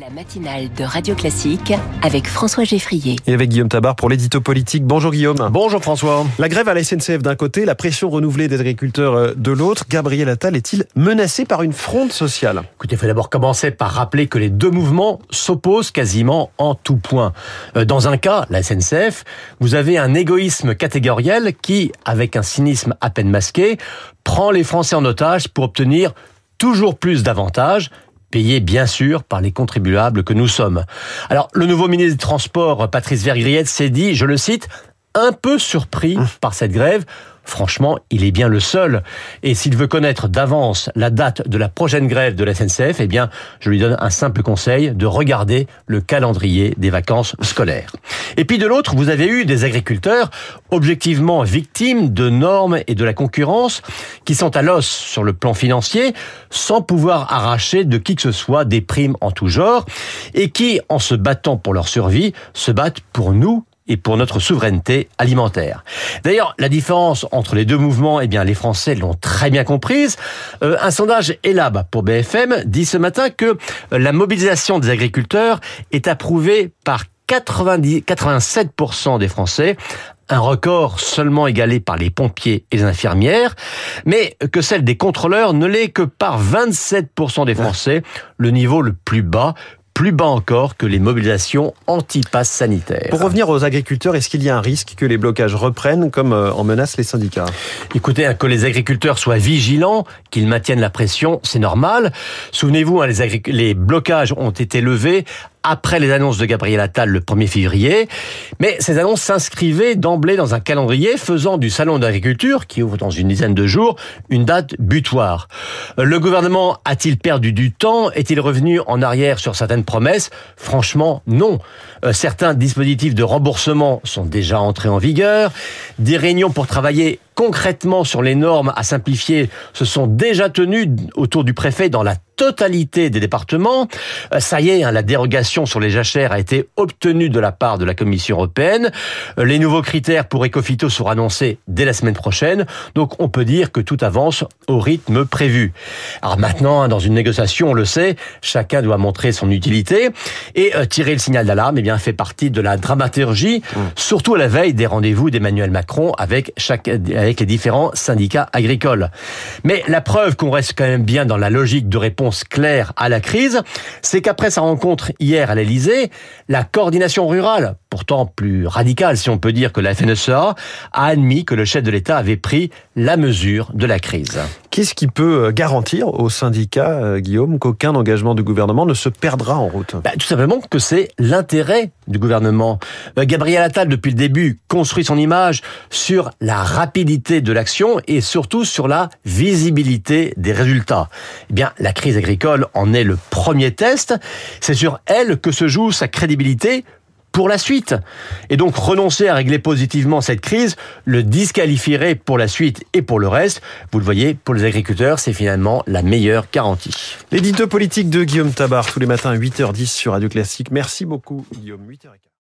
La matinale de Radio Classique avec François Geffrier. Et avec Guillaume Tabar pour l'édito politique. Bonjour Guillaume. Bonjour François. La grève à la SNCF d'un côté, la pression renouvelée des agriculteurs euh, de l'autre. Gabriel Attal est-il menacé par une fronde sociale? Écoutez, il faut d'abord commencer par rappeler que les deux mouvements s'opposent quasiment en tout point. Euh, dans un cas, la SNCF, vous avez un égoïsme catégoriel qui, avec un cynisme à peine masqué, prend les Français en otage pour obtenir toujours plus d'avantages payé bien sûr par les contribuables que nous sommes. Alors, le nouveau ministre des Transports, Patrice Vergriette, s'est dit, je le cite, un peu surpris mmh. par cette grève. Franchement, il est bien le seul. Et s'il veut connaître d'avance la date de la prochaine grève de la SNCF, eh bien, je lui donne un simple conseil de regarder le calendrier des vacances scolaires. Et puis de l'autre, vous avez eu des agriculteurs objectivement victimes de normes et de la concurrence qui sont à l'os sur le plan financier sans pouvoir arracher de qui que ce soit des primes en tout genre et qui, en se battant pour leur survie, se battent pour nous et pour notre souveraineté alimentaire. D'ailleurs, la différence entre les deux mouvements, eh bien, les Français l'ont très bien comprise. Euh, un sondage ELAB pour BFM dit ce matin que la mobilisation des agriculteurs est approuvée par 90, 87% des Français, un record seulement égalé par les pompiers et les infirmières, mais que celle des contrôleurs ne l'est que par 27% des Français, le niveau le plus bas plus bas encore que les mobilisations anti-pass sanitaires. Pour revenir aux agriculteurs, est-ce qu'il y a un risque que les blocages reprennent comme euh, en menacent les syndicats? Écoutez, hein, que les agriculteurs soient vigilants, qu'ils maintiennent la pression, c'est normal. Souvenez-vous, hein, les, les blocages ont été levés après les annonces de Gabriel Attal le 1er février. Mais ces annonces s'inscrivaient d'emblée dans un calendrier faisant du salon d'agriculture, qui ouvre dans une dizaine de jours, une date butoir. Le gouvernement a-t-il perdu du temps? Est-il revenu en arrière sur certaines promesses? Franchement, non. Euh, certains dispositifs de remboursement sont déjà entrés en vigueur. Des réunions pour travailler concrètement sur les normes à simplifier se sont déjà tenues autour du préfet dans la totalité des départements. Euh, ça y est, hein, la dérogation sur les jachères a été obtenue de la part de la Commission européenne. Euh, les nouveaux critères pour Ecofito seront annoncés dès la semaine prochaine. Donc on peut dire que tout avance au rythme prévu. Alors maintenant, hein, dans une négociation, on le sait, chacun doit montrer son utilité et euh, tirer le signal d'alarme. Eh bien, fait partie de la dramaturgie, mmh. surtout à la veille des rendez-vous d'Emmanuel Macron avec chaque avec les différents syndicats agricoles. Mais la preuve qu'on reste quand même bien dans la logique de réponse claire à la crise, c'est qu'après sa rencontre hier à l'Elysée, la coordination rurale, pourtant plus radicale si on peut dire que la FNSEA, a admis que le chef de l'État avait pris la mesure de la crise. Qu'est-ce qui peut euh, garantir aux syndicats, euh, Guillaume, qu'aucun engagement du gouvernement ne se perdra en route? Bah, Tout simplement que c'est l'intérêt du gouvernement. Euh, Gabriel Attal, depuis le début, construit son image sur la rapidité de l'action et surtout sur la visibilité des résultats. Eh bien, la crise agricole en est le premier test. C'est sur elle que se joue sa crédibilité pour la suite. Et donc renoncer à régler positivement cette crise le disqualifierait pour la suite et pour le reste. Vous le voyez, pour les agriculteurs, c'est finalement la meilleure garantie. L'édito politique de Guillaume Tabar tous les matins à 8h10 sur Radio Classique. Merci beaucoup Guillaume. 8h15.